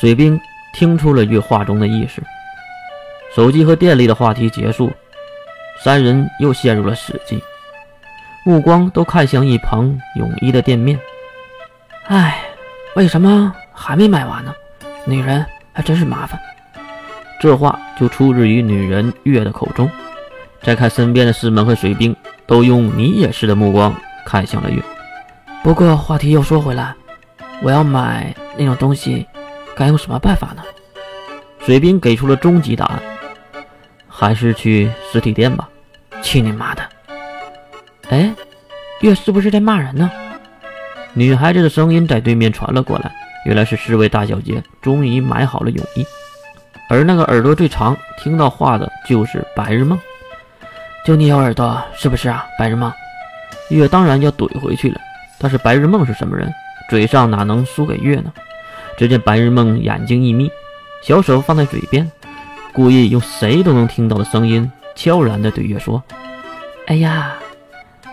水兵听出了月话中的意思。手机和电力的话题结束，三人又陷入了死寂，目光都看向一旁泳衣的店面。唉，为什么还没买完呢？女人还真是麻烦。这话就出自于女人月的口中。再看身边的师门和水兵，都用你也是的目光看向了月。不过话题又说回来，我要买那种东西，该用什么办法呢？水兵给出了终极答案。还是去实体店吧！去你妈的！哎，月是不是在骂人呢？女孩子的声音在对面传了过来。原来是侍卫大小姐终于买好了泳衣，而那个耳朵最长、听到话的就是白日梦。就你有耳朵是不是啊，白日梦？月当然要怼回去了。但是白日梦是什么人？嘴上哪能输给月呢？只见白日梦眼睛一眯，小手放在嘴边。故意用谁都能听到的声音，悄然地对月说：“哎呀，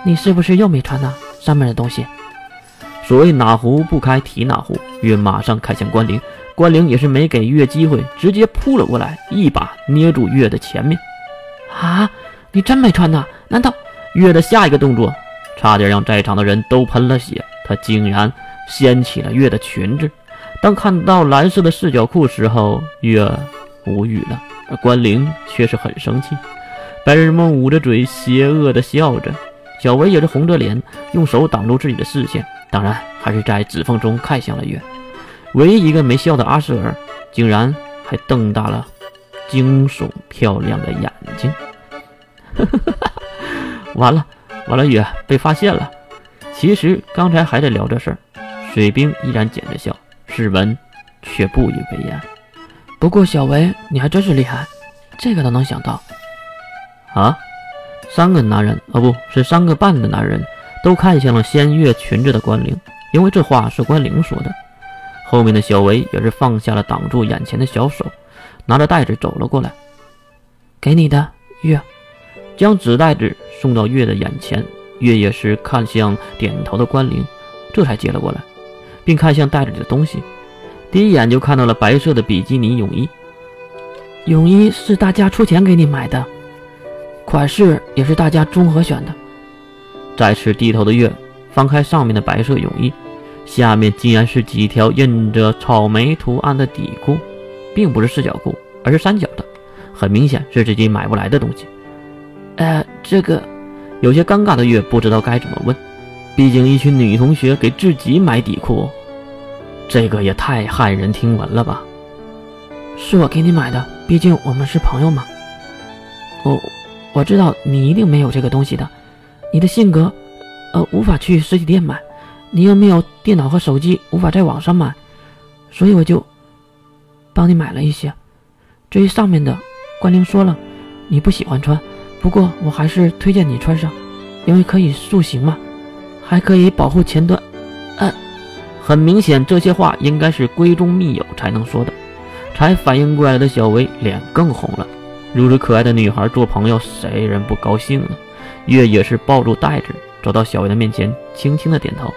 你是不是又没穿呢？上面的东西。”所谓哪壶不开提哪壶，月马上看向关灵，关灵也是没给月机会，直接扑了过来，一把捏住月的前面。啊，你真没穿呢？难道月的下一个动作，差点让在场的人都喷了血？他竟然掀起了月的裙子。当看到蓝色的四角裤时候，月。无语了，而关灵却是很生气。白日梦捂着嘴，邪恶的笑着。小维也是红着脸，用手挡住自己的视线，当然还是在指缝中看向了月。唯一一个没笑的阿瑟尔，竟然还瞪大了惊悚漂亮的眼睛。完了，完了，月被发现了。其实刚才还在聊这事儿，水兵依然捡着笑，志文却不以为然。不过小维，你还真是厉害，这个都能想到啊！三个男人，哦，不是三个半的男人，都看向了掀月裙子的关灵，因为这话是关灵说的。后面的小维也是放下了挡住眼前的小手，拿着袋子走了过来，给你的月，将纸袋子送到月的眼前。月也是看向点头的关灵，这才接了过来，并看向袋子里的东西。第一眼就看到了白色的比基尼泳衣，泳衣是大家出钱给你买的，款式也是大家综合选的。再次低头的月翻开上面的白色泳衣，下面竟然是几条印着草莓图案的底裤，并不是四角裤，而是三角的，很明显是自己买不来的东西。呃，这个有些尴尬的月不知道该怎么问，毕竟一群女同学给自己买底裤。这个也太骇人听闻了吧！是我给你买的，毕竟我们是朋友嘛。我我知道你一定没有这个东西的，你的性格，呃，无法去实体店买，你又没有电脑和手机，无法在网上买，所以我就帮你买了一些。至于上面的，关灵说了，你不喜欢穿，不过我还是推荐你穿上，因为可以塑形嘛，还可以保护前端。很明显，这些话应该是闺中密友才能说的。才反应过来的小薇脸更红了。如此可爱的女孩做朋友，谁人不高兴呢？月也是抱住袋子，走到小薇的面前，轻轻的点头。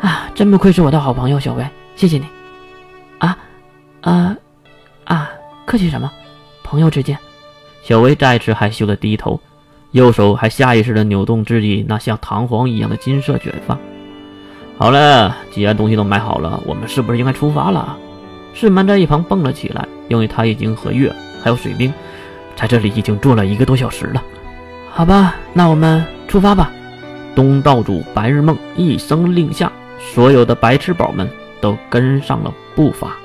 啊，真不愧是我的好朋友小薇，谢谢你。啊，啊，啊，客气什么？朋友之间。小薇再次害羞的低头，右手还下意识的扭动自己那像弹簧一样的金色卷发。好了，既然东西都买好了，我们是不是应该出发了？世门在一旁蹦了起来，因为他已经和月还有水兵在这里已经坐了一个多小时了。好吧，那我们出发吧。东道主白日梦一声令下，所有的白痴宝们都跟上了步伐。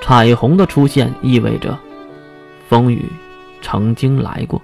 彩虹的出现意味着风雨曾经来过。